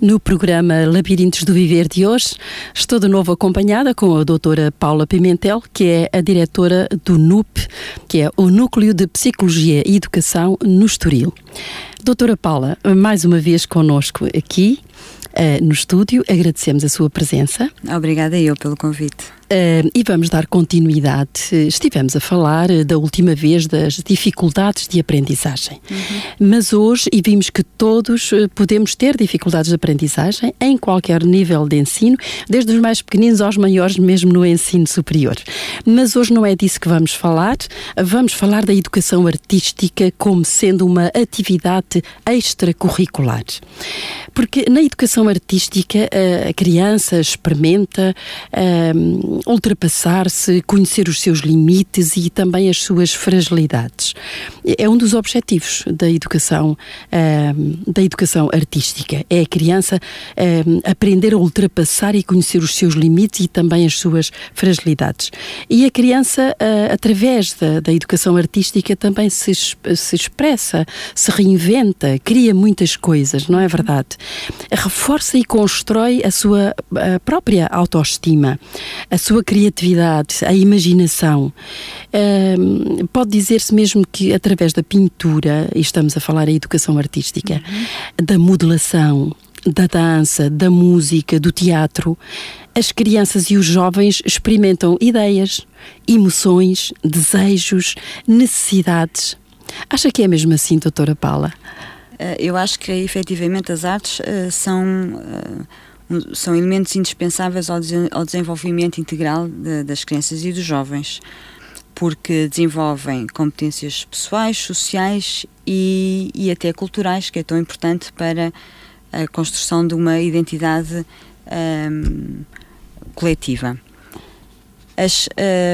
No programa Labirintos do Viver de hoje, estou de novo acompanhada com a doutora Paula Pimentel, que é a diretora do NUP, que é o Núcleo de Psicologia e Educação no Estoril. Doutora Paula, mais uma vez connosco aqui uh, no estúdio, agradecemos a sua presença. Obrigada eu pelo convite. Uh, e vamos dar continuidade. Estivemos a falar uh, da última vez das dificuldades de aprendizagem, uhum. mas hoje, e vimos que todos uh, podemos ter dificuldades de aprendizagem em qualquer nível de ensino, desde os mais pequeninos aos maiores, mesmo no ensino superior. Mas hoje não é disso que vamos falar, vamos falar da educação artística como sendo uma atividade extracurricular. Porque na educação artística a criança experimenta ultrapassar-se, conhecer os seus limites e também as suas fragilidades. É um dos objetivos da educação, uh, da educação artística. É a criança uh, aprender a ultrapassar e conhecer os seus limites e também as suas fragilidades. E a criança, uh, através da, da, educação artística, também se, se expressa, se reinventa, cria muitas coisas, não é verdade? Reforça e constrói a sua a própria autoestima, a sua criatividade, a imaginação. Uh, pode dizer-se mesmo que através da pintura, e estamos a falar da educação artística, uhum. da modelação, da dança, da música, do teatro, as crianças e os jovens experimentam ideias, emoções, desejos, necessidades. Acha que é mesmo assim, doutora Paula? Eh, eu acho que efetivamente as artes uh, são uh, são elementos indispensáveis ao, ao desenvolvimento integral de, das crianças e dos jovens, porque desenvolvem competências pessoais, sociais e, e até culturais, que é tão importante para a construção de uma identidade um, coletiva. As,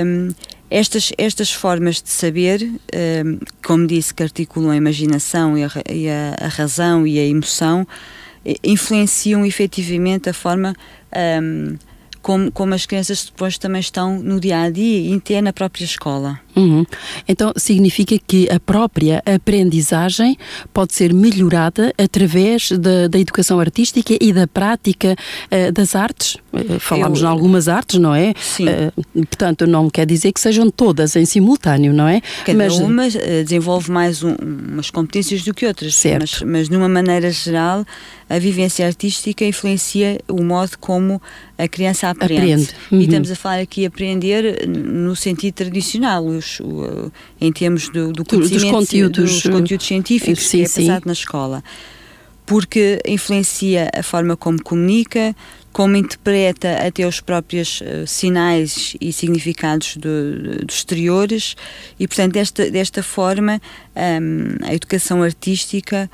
um, estas, estas formas de saber, um, como disse, que articulam a imaginação e a, e a, a razão e a emoção, influenciam efetivamente a forma um, como, como as crianças depois também estão no dia a dia e até na própria escola. Uhum. Então significa que a própria aprendizagem pode ser melhorada através da, da educação artística e da prática uh, das artes. Uh, falamos Eu, em algumas artes, não é? Sim. Uh, portanto, não quer dizer que sejam todas em simultâneo, não é? Cada mas, uma desenvolve mais um, umas competências do que outras. Certo. Mas, mas, de uma maneira geral, a vivência artística influencia o modo como a criança aprende. aprende. Uhum. E estamos a falar aqui aprender no sentido tradicional os, o, em termos do, do conhecimento dos conteúdos, dos conteúdos científicos sim, que é passado sim. na escola. Porque influencia a forma como comunica, como interpreta até os próprios uh, sinais e significados do, dos exteriores e, portanto, desta, desta forma, um, a educação artística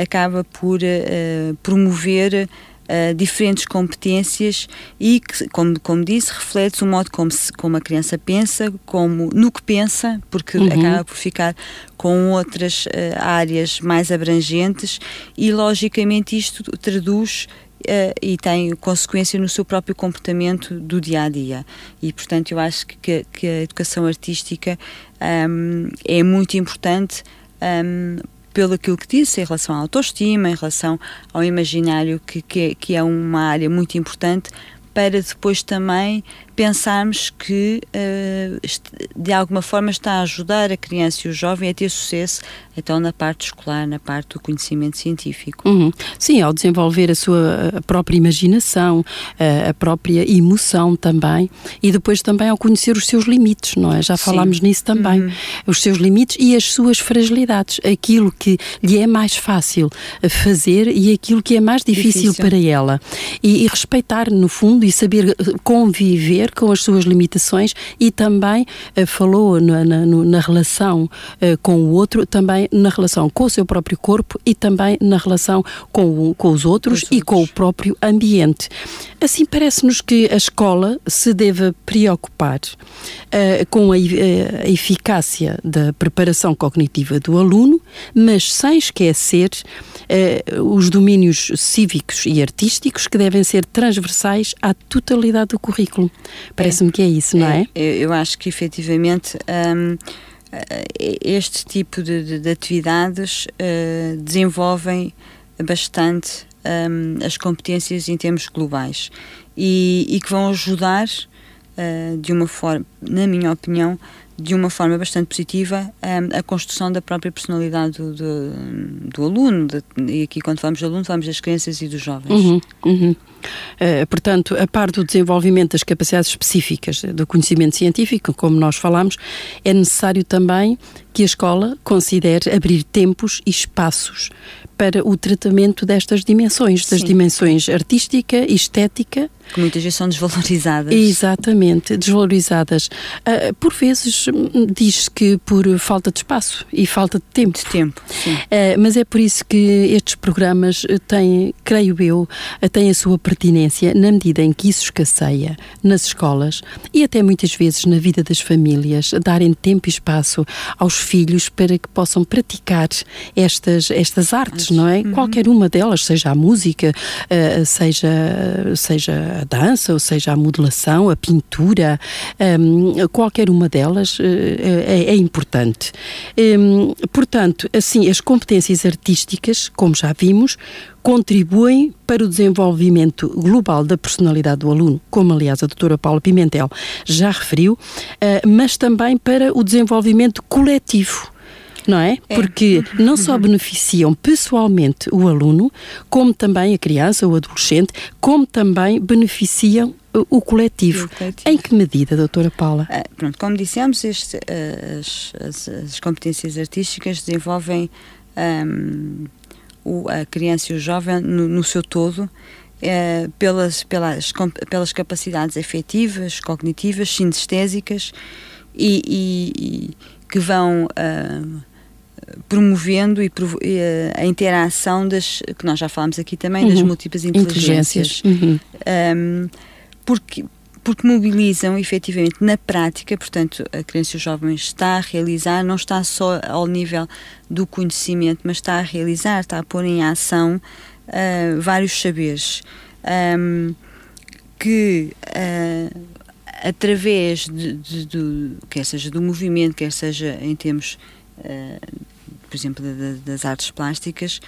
acaba por uh, promover uh, diferentes competências e que, como, como disse, reflete o modo como, se, como a criança pensa, como no que pensa, porque uhum. acaba por ficar com outras uh, áreas mais abrangentes e, logicamente, isto traduz Uh, e tem consequência no seu próprio comportamento do dia a dia. E, portanto, eu acho que, que a educação artística um, é muito importante um, pelo aquilo que disse em relação à autoestima, em relação ao imaginário, que, que, que é uma área muito importante, para depois também pensarmos que uh, de alguma forma está a ajudar a criança e o jovem a ter sucesso então na parte escolar, na parte do conhecimento científico. Uhum. Sim, ao desenvolver a sua própria imaginação, a própria emoção também e depois também ao conhecer os seus limites, não é? Já falámos Sim. nisso também. Uhum. Os seus limites e as suas fragilidades, aquilo que lhe é mais fácil fazer e aquilo que é mais difícil, difícil. para ela. E, e respeitar, no fundo, e saber conviver aprender com as suas limitações e também uh, falou na, na, na relação uh, com o outro, também na relação com o seu próprio corpo e também na relação com, com os outros os e outros. com o próprio ambiente. Assim, parece-nos que a escola se deve preocupar uh, com a, a, eficácia da preparação cognitiva do aluno, mas sem esquecer os domínios cívicos e artísticos que devem ser transversais à totalidade do currículo. Parece-me que é isso, não é? é? Eu acho que efetivamente. Um, este tipo de, de, de atividades uh, desenvolvem bastante um, as competências em termos globais e, e que vão ajudar uh, de uma forma, na minha opinião, de uma forma bastante positiva um, a construção da própria personalidade do, do, do aluno. De, e aqui, quando falamos de aluno, falamos das crianças e dos jovens. Uhum, uhum. Uh, portanto, a par do desenvolvimento das capacidades específicas do conhecimento científico, como nós falamos, é necessário também que a escola considere abrir tempos e espaços para o tratamento destas dimensões, das Sim. dimensões artística estética. Que muitas vezes são desvalorizadas. Exatamente, desvalorizadas. Uh, por vezes hum, diz que por falta de espaço e falta de tempo. De tempo, sim. Uh, mas é por isso que estes programas têm, creio eu, têm a sua pertinência na medida em que isso escasseia nas escolas e até muitas vezes na vida das famílias, darem tempo e espaço aos filhos para que possam praticar estas, estas artes, não é? Uhum. Qualquer uma delas, seja a música, uh, seja, seja a dança, ou seja a modelação, a pintura, um, qualquer uma delas uh, é, é, importante. Um, portanto, assim, as competências artísticas, como já vimos, contribuem para o desenvolvimento global da personalidade do aluno, como aliás a doutora Paula Pimentel já referiu, eh, mas também para o desenvolvimento coletivo não é? é? Porque não só beneficiam pessoalmente o aluno, como também a criança, o adolescente, como também beneficiam o coletivo. o coletivo. Em que medida, doutora Paula? Ah, pronto, como dissemos, este, as, as, as, competências artísticas desenvolvem um, o, a criança e o jovem no, no seu todo, é, pelas, pelas, pelas capacidades efetivas, cognitivas, sinestésicas e, e, e que vão uh, promovendo e, e, a interação das que nós já falámos aqui também uhum. das múltiplas inteligências, inteligências. Uhum. Um, porque porque mobilizam efetivamente na prática, portanto, a criança o jovem está a realizar, não está só ao nível do conhecimento, mas está a realizar, está a pôr em ação uh, vários saberes um, que uh, através de, de, de, quer seja do movimento, quer seja em termos, uh, por exemplo, das artes plásticas,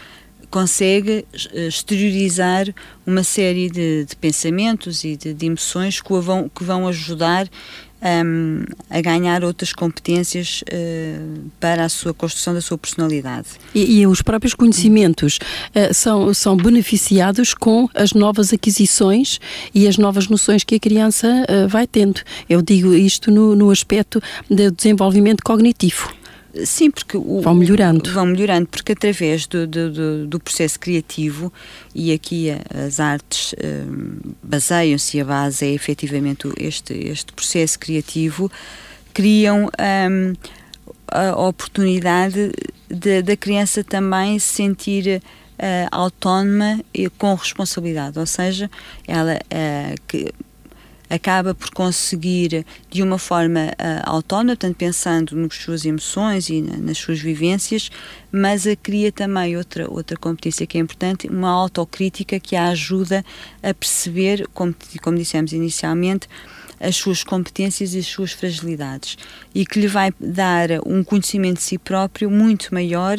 consegue eh, exteriorizar uma série de, de pensamentos e de, de, emoções que, vão, que vão ajudar um, ehm, a ganhar outras competências uh, para a sua construção da sua personalidade. E, e os próprios conhecimentos uh, são, são beneficiados com as novas aquisições e as novas noções que a criança uh, vai tendo. Eu digo isto no, no aspecto do desenvolvimento cognitivo. Sim, porque o, vão melhorando. Vão melhorando, porque através do, do, do, processo criativo, e aqui as artes um, baseiam-se, e a base é efetivamente este, este processo criativo, criam um, a oportunidade da criança também se sentir uh, autónoma e com responsabilidade, ou seja, ela uh, que acaba por conseguir de uma forma uh, autónoma, portanto pensando nas suas emoções e na, nas suas vivências, mas a cria também outra, outra competência que é importante, uma autocrítica que a ajuda a perceber, como, como dissemos inicialmente, as suas competências e as suas fragilidades. E que lhe vai dar um conhecimento de si próprio muito maior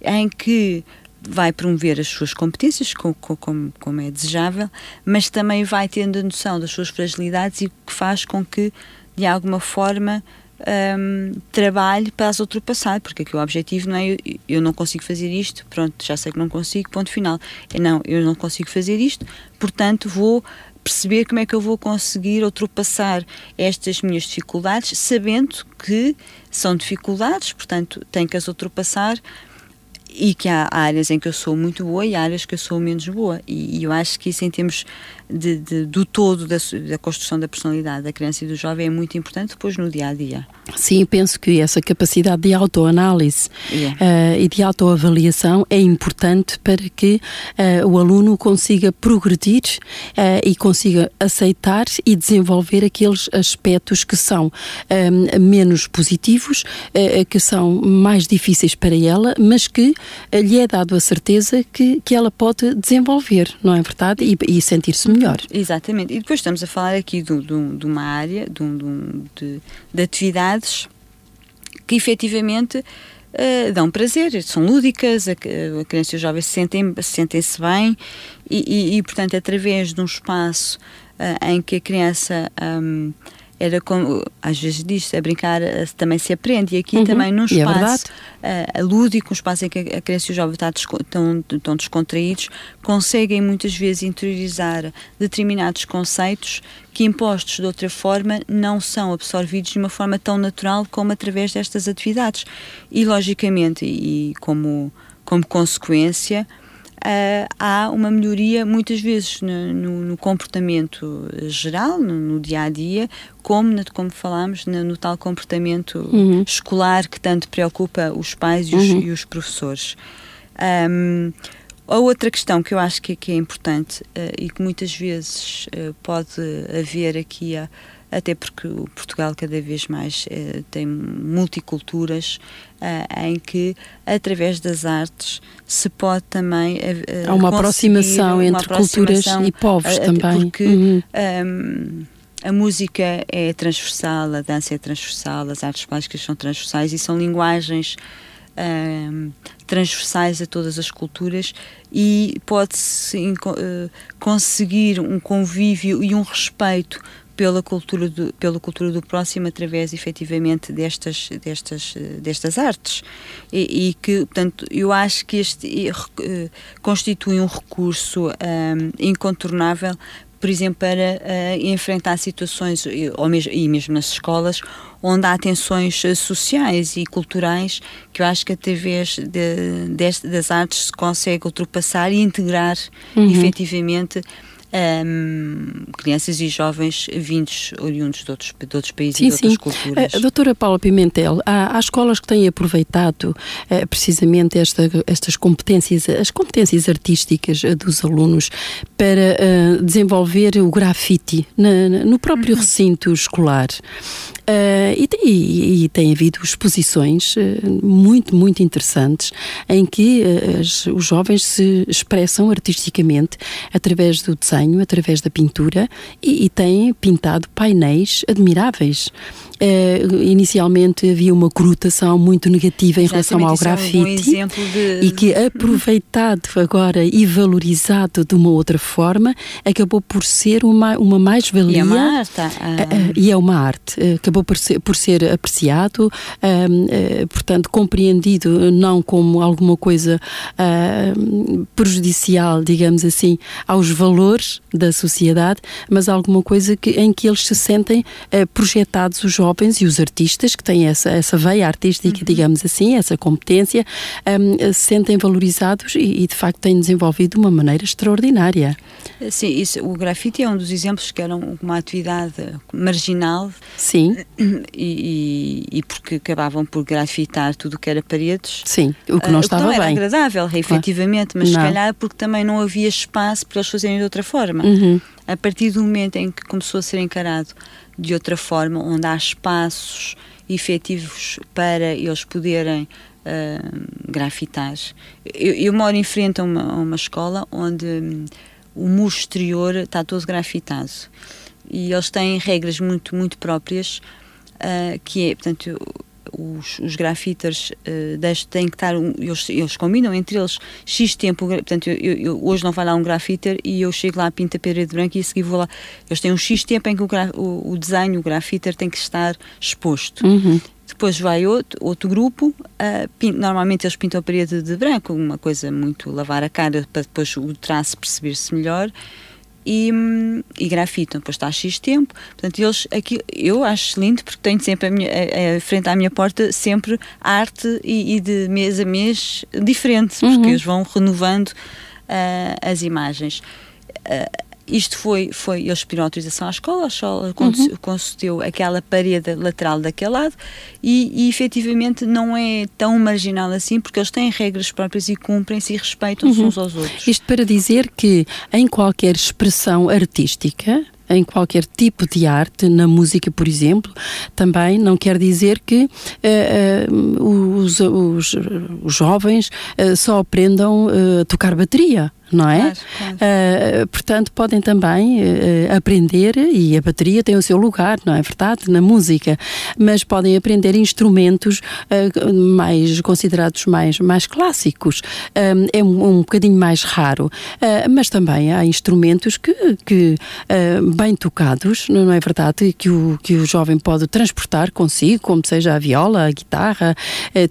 em que vai promover as suas competências, como, como, como é desejável, mas também vai tendo a noção das suas fragilidades e que faz com que, de alguma forma, um, trabalhe para as ultrapassar, porque aqui o objetivo não é eu, eu, não consigo fazer isto, pronto, já sei que não consigo, ponto final. É não, eu não consigo fazer isto, portanto vou perceber como é que eu vou conseguir ultrapassar estas minhas dificuldades, sabendo que são dificuldades, portanto tenho que as ultrapassar e que há áreas em que eu sou muito boa e áreas que eu sou menos boa. E, e eu acho que isso, em termos de, de, do todo da, da, construção da personalidade da criança e do jovem, é muito importante depois no dia a dia. Sim, penso que essa capacidade de autoanálise yeah. uh, e de autoavaliação é importante para que uh, o aluno consiga progredir uh, e consiga aceitar e desenvolver aqueles aspectos que são menos positivos, que são mais difíceis para ela, mas que lhe é dado a certeza que, que ela pode desenvolver, não é verdade? E, e sentir-se melhor. Exatamente. E depois estamos a falar aqui de, de, de uma área, de, de, de atividades que efetivamente uh, dão prazer, são lúdicas, a, a criança e os jovens sentem-se sentem bem e, e, e, portanto, através de um espaço uh, em que a criança. Um, era como, às vezes diz, a brincar também se aprende, e aqui uhum. também num é espaço é uh, lúdico, um espaço em que a criança e o jovem estão, estão, estão descontraídos, conseguem muitas vezes interiorizar determinados conceitos que impostos de outra forma não são absorvidos de uma forma tão natural como através destas atividades. E logicamente, e como, como consequência, uh, há uma melhoria muitas vezes no, no, no comportamento geral, no, no, dia a dia, como, como falámos, no, tal comportamento uhum. escolar que tanto preocupa os pais e os, uhum. e os professores. Um, a outra questão que eu acho que, que é importante uh, e que muitas vezes uh, pode haver aqui a até porque o Portugal cada vez mais eh, tem multiculturas eh, em que através das artes se pode também eh, há uma aproximação uma entre aproximação, culturas e povos também porque uhum. um, ehm, a música é transversal, a dança é transversal, as artes plásticas são transversais e são linguagens um, ehm, transversais a todas as culturas e pode-se uh, conseguir um convívio e um respeito pela cultura do, pela cultura do próximo através efetivamente destas destas destas artes e, e que portanto eu acho que este uh, constitui um recurso um, incontornável por exemplo para uh, enfrentar situações ou mesmo, e mesmo nas escolas onde há tensões sociais e culturais que eu acho que através de, de, das artes se consegue ultrapassar e integrar uhum. efetivamente um, crianças e jovens vindos, oriundos de outros, de outros países sim, e de outras sim. culturas. A doutora Paula Pimentel, há, há escolas que têm aproveitado uh, precisamente esta, estas competências, as competências artísticas uh, dos alunos para uh, desenvolver o grafite na, na, no próprio uhum. recinto escolar. Uh, e, e, e, tem havido exposições uh, muito, muito interessantes em que uh, as, os jovens se expressam artisticamente através do desenho, através da pintura e, e têm pintado painéis admiráveis. Uh, inicialmente havia uma conotação muito negativa em Exatamente, relação ao grafite é um de... e que aproveitado agora e valorizado de uma outra forma acabou por ser uma, uma mais-valia e é uma arte, uh, uh, e é uma arte. Acabou por ser, por ser apreciado portanto compreendido não como alguma coisa prejudicial digamos assim aos valores da sociedade mas alguma coisa que, em que eles se sentem projetados os jovens jovens e os artistas que têm essa, essa veia artística, uhum. digamos assim, essa competência, um, se sentem valorizados e, e, de facto têm desenvolvido de uma maneira extraordinária. Sim, isso, o grafite é um dos exemplos que era uma atividade marginal. Sim. E, e, e porque acabavam por grafitar tudo o que era paredes. Sim, o que não uh, estava não bem. era agradável, efetivamente, mas não. se calhar porque também não havia espaço para eles fazerem de outra forma. Uhum. A partir do momento em que começou a ser encarado de outra forma, onde há espaços efetivos para eles poderem uh, grafitar. Eu, eu, moro em frente a uma, a uma escola onde um, o muro exterior está todo grafitado e eles têm regras muito, muito próprias, uh, que é, portanto, os, os grafiters uh, têm que estar, eles, eles combinam entre eles X tempo, portanto, eu, eu, hoje não vai lá um grafiter e eu chego lá, pinto a parede branca e a seguir vou lá. Eles têm um X tempo em que o, o, o desenho, o grafiter tem que estar exposto. Uhum. Depois vai outro, outro grupo, uh, pinto, normalmente eles pintam a parede de branco, uma coisa muito lavar a cara para depois o traço perceber-se melhor e, e grafitam, depois está a X tempo. Portanto, eles, aqui, eu acho lindo porque tenho sempre a minha, a, a frente à minha porta sempre arte e, e, de mês a mês diferente, porque uhum. eles vão renovando uh, as imagens. Uh, isto foi, foi, eles pediram autorização à escola, a escola uhum. concedeu aquela parede lateral daquele lado e, e efetivamente não é tão marginal assim porque eles têm regras próprias e cumprem-se e respeitam-se uhum. uns aos outros. Isto para dizer que em qualquer expressão artística, em qualquer tipo de arte, na música, por exemplo, também não quer dizer que uh, uh, os, os, os, jovens uh, só aprendam a tocar bateria não é? Claro, claro. Uh, portanto, podem também uh, aprender, e a bateria tem o seu lugar, não é verdade? Na música, mas podem aprender instrumentos uh, mais considerados mais, mais clássicos. é um, um bocadinho mais raro, mas também há instrumentos que, que bem tocados, não é verdade? Que o, que o jovem pode transportar consigo, como seja a viola, a guitarra,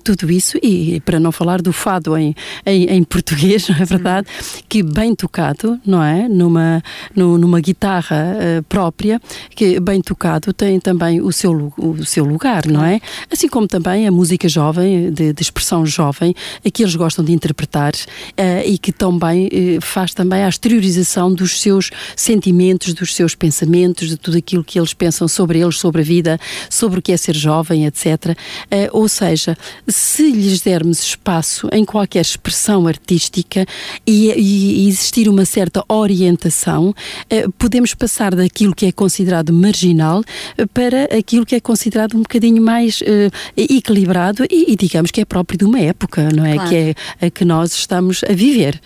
tudo isso, e para não falar do fado em, em, em português, não é verdade? Que bem tocado, não é? Numa, no, numa guitarra uh, própria, que bem tocado tem também o seu, o seu lugar, não é? Assim como também a música jovem, de, de expressão jovem, que eles gostam de interpretar uh, e que também uh, faz também a exteriorização dos seus sentimentos, dos seus pensamentos, de tudo aquilo que eles pensam sobre eles, sobre a vida, sobre o que é ser jovem, etc. ou seja, se lhes dermos espaço em qualquer expressão artística e, e e existir uma certa orientação, eh, podemos passar daquilo que é considerado marginal eh, para aquilo que é considerado um bocadinho mais eh, equilibrado e, digamos que é próprio de uma época, não é? Claro. Que é a que nós estamos a viver.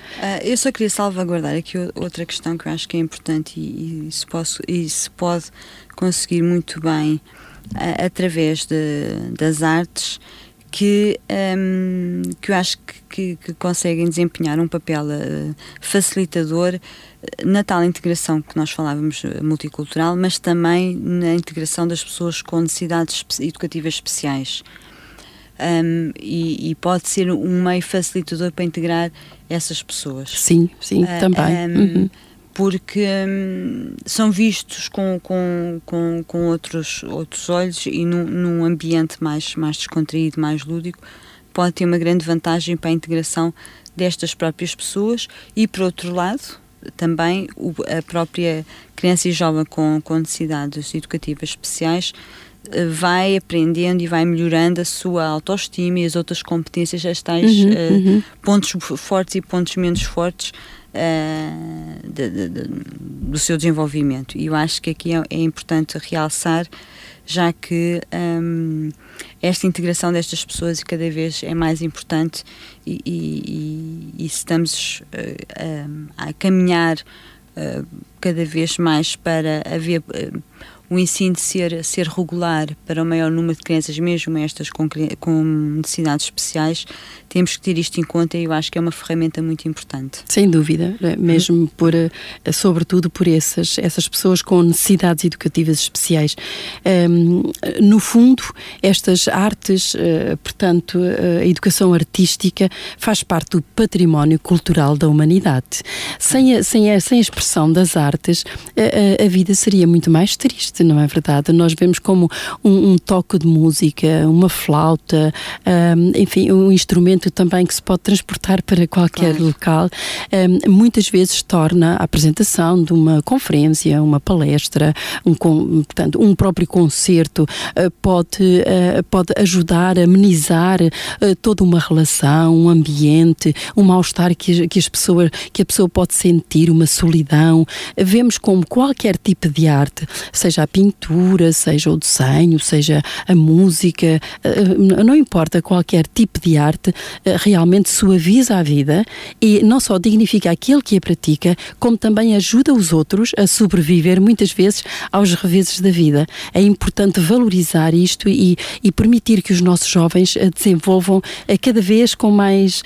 Eu só queria salvaguardar aqui outra questão que eu acho que é importante e, e, se, posso, e se pode conseguir muito bem através de, das artes que, um, que eu acho que, que, que, conseguem desempenhar um papel uh, facilitador eh, na tal integração que nós falávamos eh, multicultural, mas também na integração das pessoas com necessidades educativas especiais. Um, e, e, pode ser um meio facilitador para integrar essas pessoas. Sim, sim, uh, também. Um, uhum porque hum, são vistos com, com, com, com, outros, outros olhos e num, num, ambiente mais, mais descontraído, mais lúdico, pode ter uma grande vantagem para a integração destas próprias pessoas e, por outro lado, também a própria criança e jovem com, com necessidades educativas especiais eh, vai aprendendo e vai melhorando a sua autoestima e as outras competências, as tais uhum, uh, uhum. pontos fortes e pontos menos fortes uh, de, de, de, do seu desenvolvimento. E eu acho que aqui é, é importante realçar, já que um, esta integração destas pessoas cada vez é mais importante e, e, e, e estamos uh, a caminhar uh, cada vez mais para haver o ensino ser, ser regular para o maior número de crianças, mesmo estas com, com necessidades especiais, temos que ter isto em conta e eu acho que é uma ferramenta muito importante. Sem dúvida, é mesmo por, eh, sobretudo por essas, essas pessoas com necessidades educativas especiais. Um, no fundo, estas artes, portanto, a educação artística faz parte do património cultural da humanidade. Sem a, sem a, sem a expressão das artes, a, a vida seria muito mais triste, não é verdade? Nós vemos como um, um toque de música, uma flauta, um, enfim, um instrumento também que se pode transportar para qualquer claro. local, um, muitas vezes torna a apresentação de uma conferência, uma palestra, um, portanto, um próprio concerto uh, pode, uh, pode ajudar a amenizar uh, toda uma relação, um ambiente, um mal-estar que, que, as pessoas, que a pessoa pode sentir, uma solidão. Vemos como qualquer tipo de arte, seja a pintura, seja o desenho, seja a música, não importa qualquer tipo de arte, eh, realmente suaviza a vida e não só dignifica aquele que a pratica, como também ajuda os outros a sobreviver muitas vezes aos reveses da vida. É importante valorizar isto e, e permitir que os nossos jovens eh, desenvolvam eh, cada vez com mais,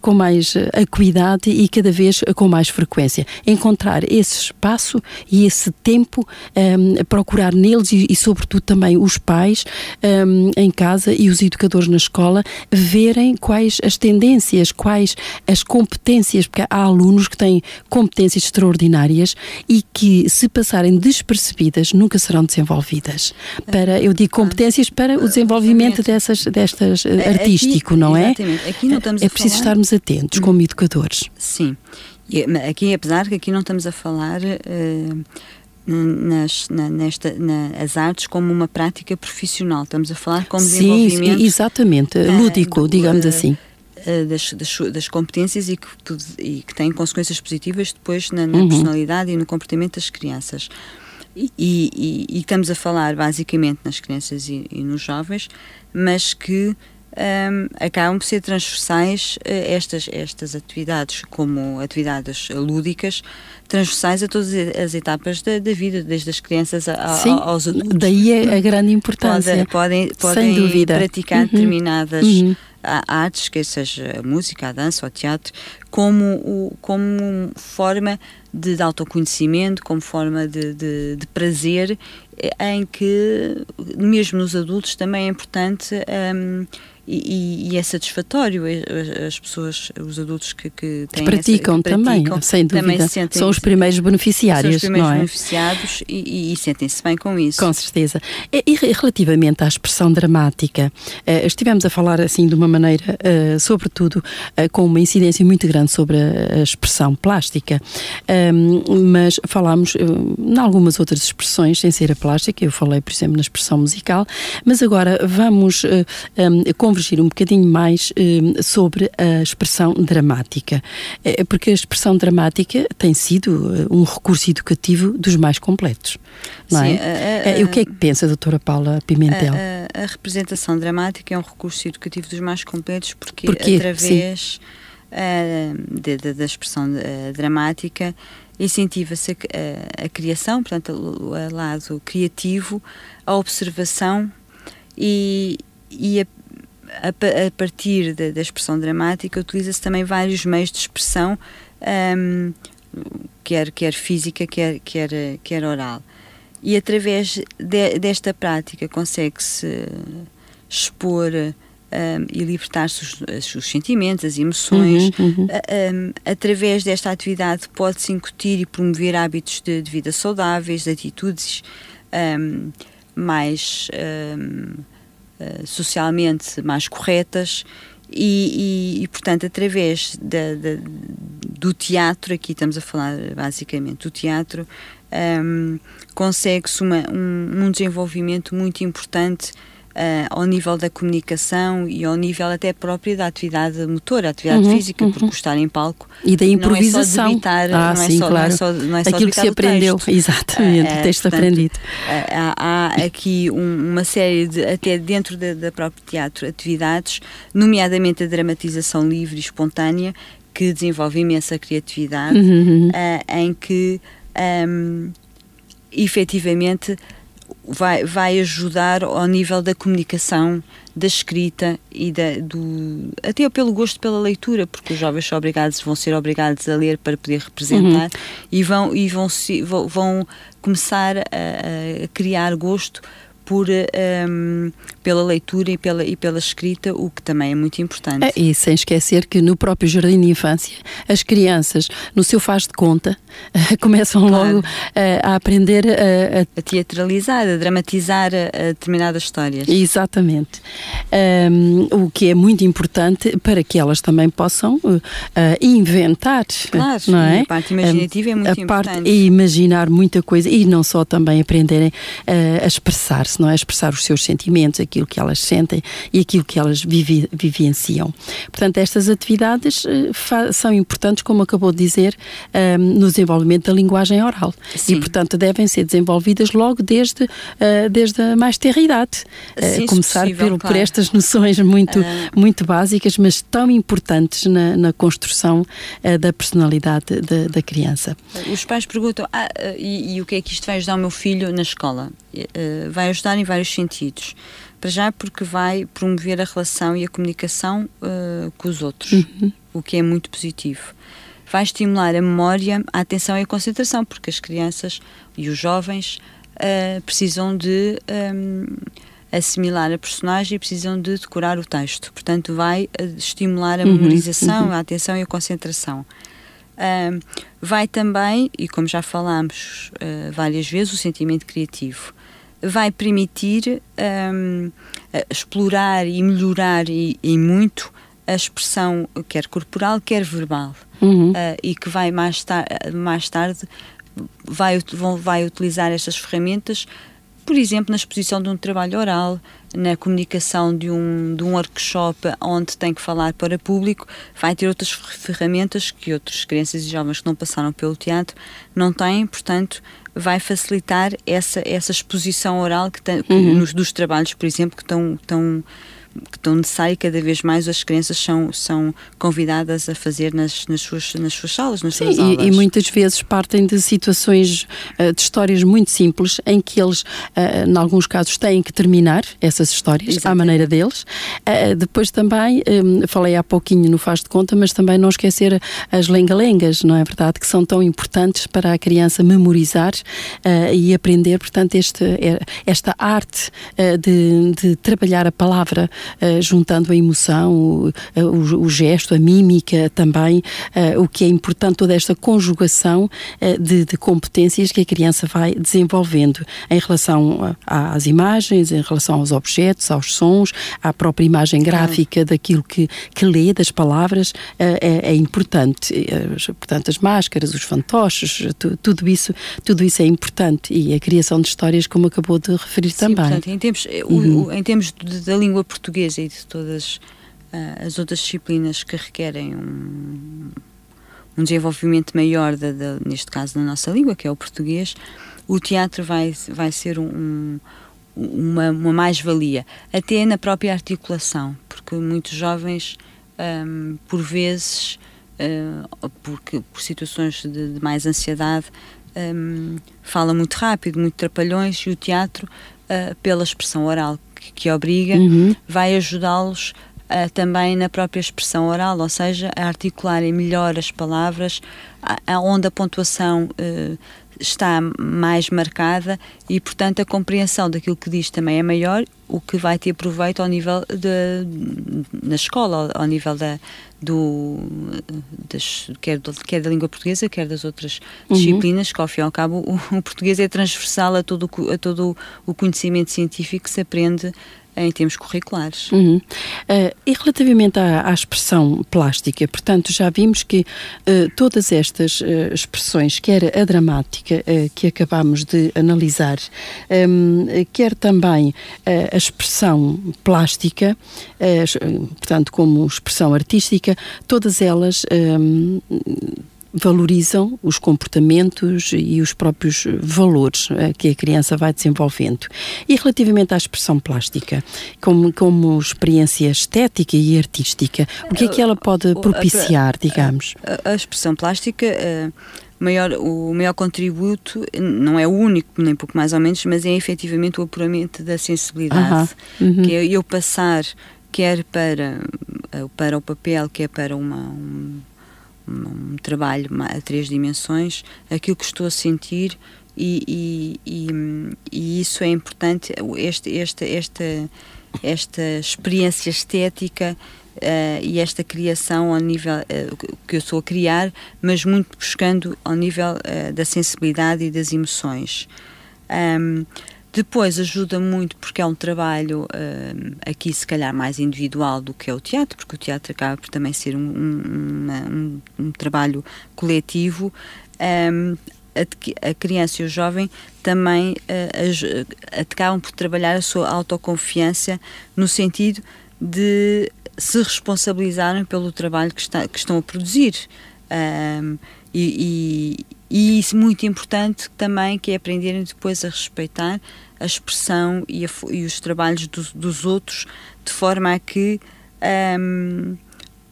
com mais acuidade e cada vez com mais frequência. Encontrar esse espaço e esse tempo um, procurar neles e, e, sobretudo, também os pais um, em casa e os educadores na escola verem quais as tendências, quais as competências, porque há alunos que têm competências extraordinárias e que, se passarem despercebidas, nunca serão desenvolvidas. Para, eu digo competências para o desenvolvimento dessas, destas uh, artístico, aqui, não é? Exatamente. Aqui não estamos é preciso falar... estarmos atentos como educadores. Sim. Aqui, apesar que aqui não estamos a falar uh, nas, na, nesta, nas artes como uma prática profissional, estamos a falar como Sim, exatamente, uh, lúdico, digamos uh, assim. Das, das, das, competências e que, e que têm consequências positivas depois na, na uhum. personalidade e no comportamento das crianças. E, e, e, estamos a falar basicamente nas crianças e, e nos jovens, mas que um, acabam por ser transversais uh, estas, estas atividades, como atividades lúdicas, transversais a todas as etapas da, da vida, desde as crianças a, Sim, aos adultos. Daí a, a grande importância. podem podem, podem praticar uhum. determinadas uhum. artes, que seja a música, a dança, o teatro, como, o, como forma de, de autoconhecimento, como forma de, de, de prazer, eh, em que, mesmo nos adultos, também é importante. Um, e, e, é satisfatório as, pessoas, os adultos que, que, que praticam, essa, que também, praticam, sem dúvida. Também são os primeiros beneficiários. São os primeiros é? beneficiados e, e sentem-se bem com isso. Com certeza. E, e relativamente à expressão dramática, uh, estivemos a falar assim de uma maneira, uh, sobretudo, uh, com uma incidência muito grande sobre a, a expressão plástica, um, mas falámos em algumas outras expressões, sem ser a plástica, eu falei, por exemplo, na expressão musical, mas agora vamos um, convergir um bocadinho mais eh, sobre a expressão dramática, eh, porque a expressão dramática tem sido eh, um recurso educativo dos mais completos. Não Sim, é? A, a, o que é que pensa, doutora Paula Pimentel? A, a, representação dramática é um recurso educativo dos mais completos porque, porque através uh, de, de, da expressão uh, dramática incentiva-se a, a, criação, portanto, o, o lado criativo, a observação e, e a, a, a partir da, da, expressão dramática, utiliza-se também vários meios de expressão, um, quer, quer física, quer, quer, quer oral. E através de, desta prática consegue-se expor um, e libertar-se os, os, sentimentos, as emoções. Uhum, uhum. Um, através desta atividade pode-se incutir e promover hábitos de, de vida saudáveis, de atitudes um, mais eh, socialmente mais corretas e, e, e, portanto, através da, da, do teatro, aqui estamos a falar basicamente do teatro, um, ehm, consegue-se um, um desenvolvimento muito importante uh, ao nível da comunicação e ao nível até próprio da atividade motora, atividade uhum, física, uhum. porque estar em palco e da improvisação. Não é só debitar, ah, não é sim, só, claro. não é só, não é só Aquilo que se aprendeu, texto. exatamente, uh, o texto portanto, aprendido. Uh, há, há, aqui um, uma série de, até dentro da, da própria teatro, atividades, nomeadamente a dramatização livre e espontânea, que desenvolve imensa criatividade, uhum. em que um, efetivamente vai, vai ajudar ao nível da comunicação, da escrita e da, do, até pelo gosto pela leitura, porque os jovens são obrigados, vão ser obrigados a ler para poder representar uhum. e, vão, e vão, vão, vão começar a, a criar gosto por, um, ehm, pela leitura e pela, e pela escrita, o que também é muito importante. É, e sem esquecer que no próprio jardim de infância, as crianças, no seu faz de conta, começam claro. logo a aprender a, a, a, teatralizar, a dramatizar determinadas histórias. Exatamente. Um, o que é muito importante para que elas também possam uh, inventar. Claro, não é? a parte imaginativa é muito a importante. Parte, e imaginar muita coisa e não só também aprenderem uh, a expressar-se, não é? Expressar os seus sentimentos, aquilo que elas sentem e aquilo que elas vivi, vivenciam. Portanto, estas atividades uh, são importantes, como acabou de dizer, um, nos desenvolvimento da linguagem oral. Sim. E, portanto, devem ser desenvolvidas logo desde, uh, desde a mais terra idade. Uh, começar possível, por, claro. por estas noções muito, uh... muito básicas, mas tão importantes na, na construção da personalidade de, da criança. Os pais perguntam: ah, e, e, o que é que isto vai ajudar o meu filho na escola? Vai ajudar em vários sentidos. Para já, porque vai promover a relação e a comunicação com os outros, uhum. o que é muito positivo vai estimular a memória, a atenção e a concentração, porque as crianças e os jovens uh, precisam de um, assimilar a personagem e precisam de decorar o texto. Portanto, vai estimular a uhum, memorização, uhum. a atenção e a concentração. Uh, vai também, e como já falámos uh, várias vezes, o sentimento criativo. Vai permitir um, explorar e melhorar e, e, muito a expressão, quer corporal, quer verbal. Uhum. Uh, e que vai mais, tar mais tarde vai, vai utilizar estas ferramentas por exemplo, na exposição de um trabalho oral, na comunicação de um, de um workshop onde tem que falar para público, vai ter outras ferramentas que outras crianças e jovens que não passaram pelo teatro não têm, portanto, vai facilitar essa, essa exposição oral que tem, uhum. nos, dos trabalhos, por exemplo, que estão, estão que tão necessário cada vez mais as crianças são, são convidadas a fazer nas, nas, suas, nas suas salas, nas Sim, suas aulas. E, e muitas vezes partem de situações, uh, de histórias muito simples, em que eles, uh, em alguns casos, têm que terminar essas histórias Exatamente. à maneira deles. Uh, depois também, um, falei há pouquinho no Faz de Conta, mas também não esquecer as lenga-lengas, não é verdade? Que são tão importantes para a criança memorizar e aprender, portanto, este, esta arte de, de trabalhar a palavra uh, juntando a emoção, o, o, o, gesto, a mímica também, uh, o que é importante, toda esta conjugação uh, de, de, competências que a criança vai desenvolvendo em relação às imagens, em relação aos objetos, aos sons, à própria imagem gráfica daquilo que, que lê, das palavras, é, é, importante. portanto, as máscaras, os fantoches, tu, tudo isso, tudo isso é importante e a criação de histórias, como acabou de referir Sim, também. Portanto, em termos, uhum. o, em termos da língua portuguesa portuguesa e de todas uh, as outras disciplinas que requerem um, um desenvolvimento maior, da, da, neste caso, da nossa língua, que é o português, o teatro vai, vai ser um, uma, uma mais-valia, até na própria articulação, porque muitos jovens, um, por vezes, uh, porque, por situações de, de mais ansiedade, um, muito rápido, muito trapalhões, e o teatro, uh, pela expressão oral que, que obriga, uhum. vai ajudá-los uh, também na própria expressão oral, ou seja, a articularem melhor as palavras, a, onde a pontuação uh, está mais marcada e, portanto, a compreensão daquilo que diz também é maior, o que vai ter proveito ao nível de, na escola, ao nível da, do, das, quer, quer da língua portuguesa, quer das outras uhum. disciplinas, que ao fim e ao cabo o, o português é transversal a todo, a todo o conhecimento científico que se aprende em termos curriculares. Uhum. Uh, e relativamente à, à, expressão plástica, portanto, já vimos que uh, todas estas uh, expressões, quer a dramática que acabamos de analisar, um, quer também a expressão plástica, portanto, como expressão artística, todas elas um, valorizam os comportamentos e os próprios valores eh, que a criança vai desenvolvendo. E relativamente à expressão plástica, como, como experiência estética e artística, o que é que ela pode propiciar, digamos? A, a, a expressão plástica. Uh maior, o maior contributo não é o único, nem pouco mais ou menos, mas é efetivamente o apuramento da sensibilidade, uh uhum. que é eu passar quer para, para o papel, quer para uma, um, um trabalho a três dimensões, aquilo que estou a sentir e, e, e, e isso é importante, este, esta, esta, esta experiência estética uh, e esta criação ao nível uh, que eu estou a criar, mas muito buscando ao nível uh, da sensibilidade e das emoções. Um, depois ajuda muito porque é um trabalho uh, aqui se calhar mais individual do que é o teatro, porque o teatro acaba por também ser um, um, um, um trabalho coletivo. Um, a, a, criança e o jovem também uh, acabam por trabalhar a sua autoconfiança no sentido de se responsabilizarem pelo trabalho que, está, que estão a produzir. Um, e, e, e, isso muito importante também que é aprenderem depois a respeitar a expressão e, a, e os trabalhos do, dos outros de forma a que um,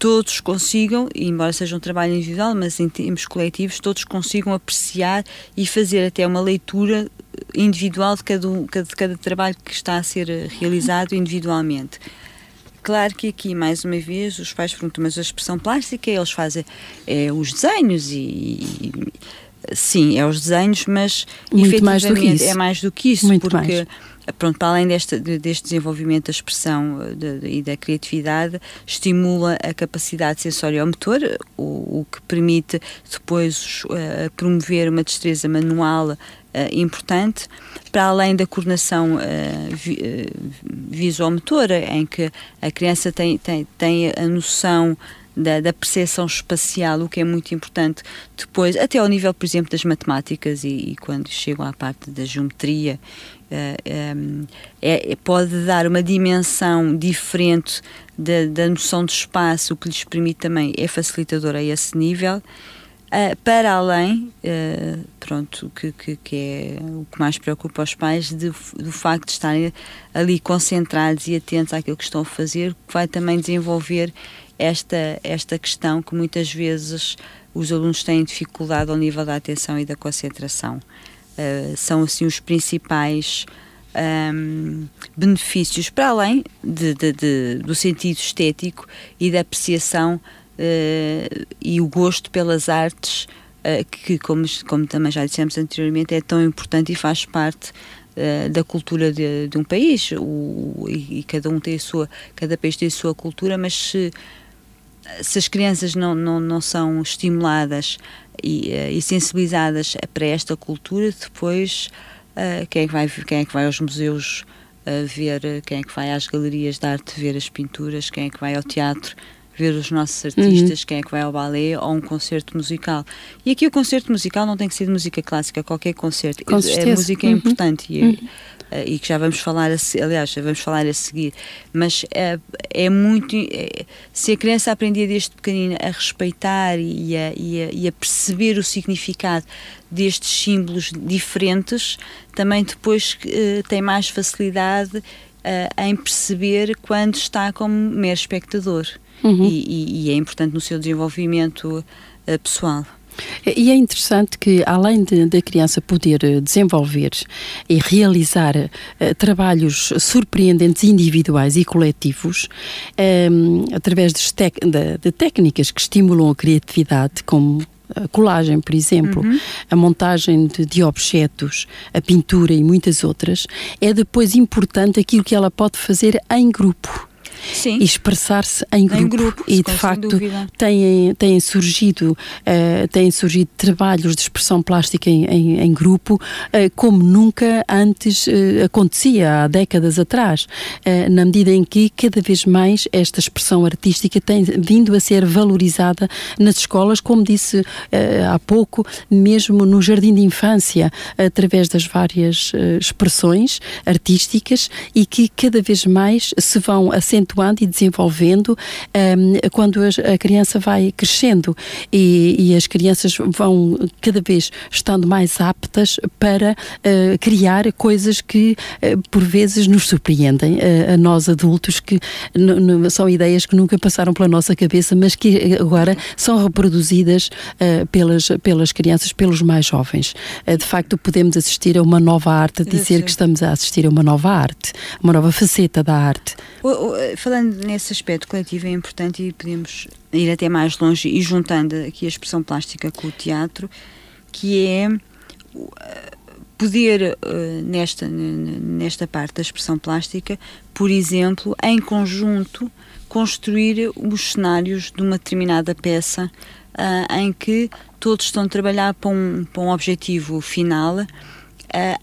todos consigam, embora seja um trabalho individual, mas em termos coletivos, todos consigam apreciar e fazer até uma leitura individual de cada, de cada trabalho que está a ser realizado individualmente. Claro que aqui, mais uma vez, os pais perguntam, mas a expressão plástica, eles fazem é, os desenhos e, sim, é os desenhos, mas Muito mais do que isso. é mais do que isso, Muito porque mais pronto, para além deste, deste desenvolvimento da expressão eh, de, de, e da criatividade, estimula a capacidade sensorial-motor, o, o, que permite depois uh, promover uma destreza manual uh, importante, para além da coordenação uh, vi, visual-motora, em que a criança tem, tem, tem a noção da, da percepção espacial, o que é muito importante depois, até ao nível, por exemplo, das matemáticas e, e quando chegam à parte da geometria, uh, é, pode dar uma dimensão diferente da, da noção de espaço, o que lhes permite também é facilitador a esse nível. Uh, para além, uh, pronto, que, que, que, é o que mais preocupa os pais, de, do facto de estarem ali concentrados e atentos àquilo que estão a fazer, que vai também desenvolver esta, esta questão que muitas vezes os alunos têm dificuldade ao nível da atenção e da concentração. Uh, são assim os principais um, benefícios, para além de, de, de, do sentido estético e da apreciação uh, e o gosto pelas artes, uh, que, como, como também já dissemos anteriormente, é tão importante e faz parte da cultura de, de um país. O, e, cada um tem a sua, cada país tem a sua cultura, mas se se as crianças não, não, não são estimuladas e, uh, e sensibilizadas para esta cultura, depois uh, quem, é que vai, quem é que vai aos museus uh, ver, quem é que vai às galerias de arte ver as pinturas, quem é que vai ao teatro ver os nossos artistas, uhum. quem é que vai ao balé ou um concerto musical. E aqui o concerto musical não tem que ser de música clássica, qualquer concerto. Com a música é uhum. importante e, uhum. Eh, e que já vamos falar, a, aliás, já vamos falar a seguir, mas é, é muito. É, se a criança aprendia desde pequenino a respeitar e a, e, a, e a perceber o significado destes símbolos diferentes, também depois tem mais facilidade uh, em perceber quando está como mero espectador. Uhum. E, e, é importante no seu desenvolvimento pessoal. E é interessante que, além da criança poder eh, desenvolver e realizar uh, trabalhos surpreendentes individuais e coletivos, um, ehm, através de, de, de, técnicas que estimulam a criatividade, como a colagem, por exemplo, uhum. a montagem de, de, objetos, a pintura e muitas outras, é depois importante aquilo que ela pode fazer em grupo. Sim. e expressar-se em grupo. Em grupo e de facto têm, têm, surgido, uh, têm surgido trabalhos de expressão plástica em, em, em grupo uh, como nunca antes uh, acontecia há décadas atrás, na medida em que cada vez mais esta expressão artística tem vindo a ser valorizada nas escolas, como disse há pouco, mesmo no jardim de infância, através das várias expressões artísticas e que cada vez mais se vão acentuar e desenvolvendo um, quando a, criança vai crescendo. E, e, as crianças vão cada vez estando mais aptas para uh, criar coisas que uh, por vezes nos surpreendem. Uh, a nós adultos que são ideias que nunca passaram pela nossa cabeça mas que agora são reproduzidas pelas, pelas crianças, pelos mais jovens. de facto podemos assistir a uma nova arte, dizer que estamos a assistir a uma nova arte, uma nova faceta da arte falando nesse aspecto coletivo é importante e podemos ir até mais longe e juntando aqui a expressão plástica com o teatro, que é poder uh, nesta nesta parte da expressão plástica, por exemplo, em conjunto construir os cenários de uma determinada peça uh, em que todos estão a trabalhar para um, para um objetivo final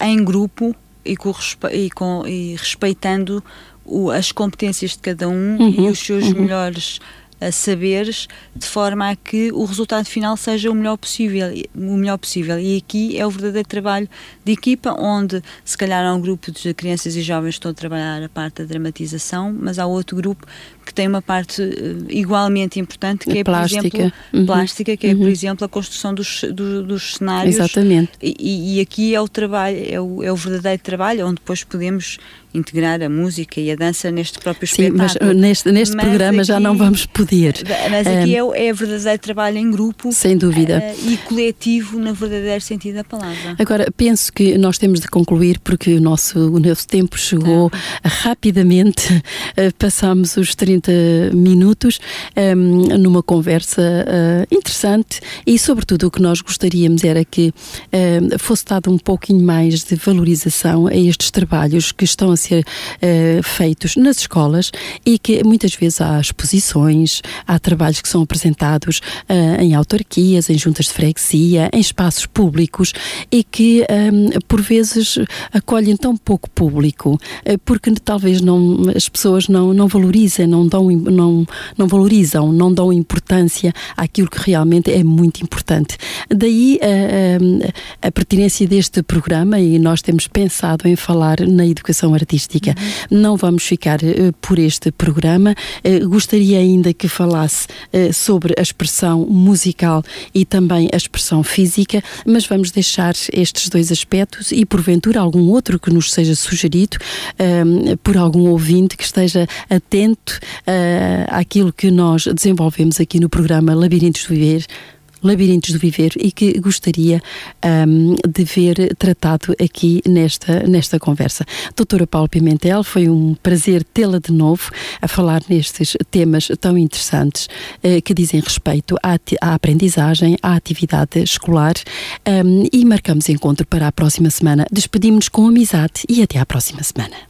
em grupo e, com, e, com, e respeitando o, as competências de cada um uhum, e os seus uhum. melhores uh, saberes, de forma a que o resultado final seja o melhor possível, o melhor possível. E aqui é o verdadeiro trabalho de equipa, onde se calhar há um grupo de crianças e jovens que estão a trabalhar a parte da dramatização, mas há outro grupo que tem uma parte uh, igualmente importante, que é, plástica. por exemplo, uhum. plástica, que é, por uhum. exemplo, a construção dos, do, dos cenários. Exatamente. E, e, aqui é o trabalho, é o, é o verdadeiro trabalho, onde depois podemos integrar a música e a dança neste próprio espetáculo. Sim, mas uh, neste, neste mas programa aqui, já não vamos poder. Mas aqui um, é, é verdadeiro trabalho em grupo. Sem dúvida. Uh, e coletivo no verdadeiro sentido da palavra. Agora, penso que nós temos de concluir porque o nosso, o nosso tempo chegou rapidamente. Uh, passamos os 30 40 minutos um, numa conversa uh, interessante e, sobretudo, o que nós gostaríamos era que uh, fosse dado um pouquinho mais de valorização a estes trabalhos que estão a ser uh, feitos nas escolas e que muitas vezes há exposições, há trabalhos que são apresentados em autarquias, em juntas de freguesia, em espaços públicos e que, um, por vezes, acolhem tão pouco público porque talvez não, as pessoas não, não valorizem, não, dão, não, não valorizam, não dão importância àquilo que realmente é muito importante. Daí a, a, a pertinência deste programa e nós temos pensado em falar na educação artística. Uhum. Não vamos ficar uh, por este programa. Uh, gostaria ainda que falasse uh, sobre a expressão musical e também a expressão física, mas vamos deixar estes dois aspectos e porventura algum outro que nos seja sugerido por algum ouvinte que esteja atento uh, àquilo que nós desenvolvemos aqui no programa Labirintos do Viver. Labirintos do Viver e que gostaria um, de ver tratado aqui nesta, nesta conversa. Doutora Paulo Pimentel, foi um prazer tê-la de novo a falar nestes temas tão interessantes uh, que dizem respeito à, à, aprendizagem, à atividade escolar um, e marcamos encontro para a próxima semana. Despedimos-nos com amizade e até à próxima semana.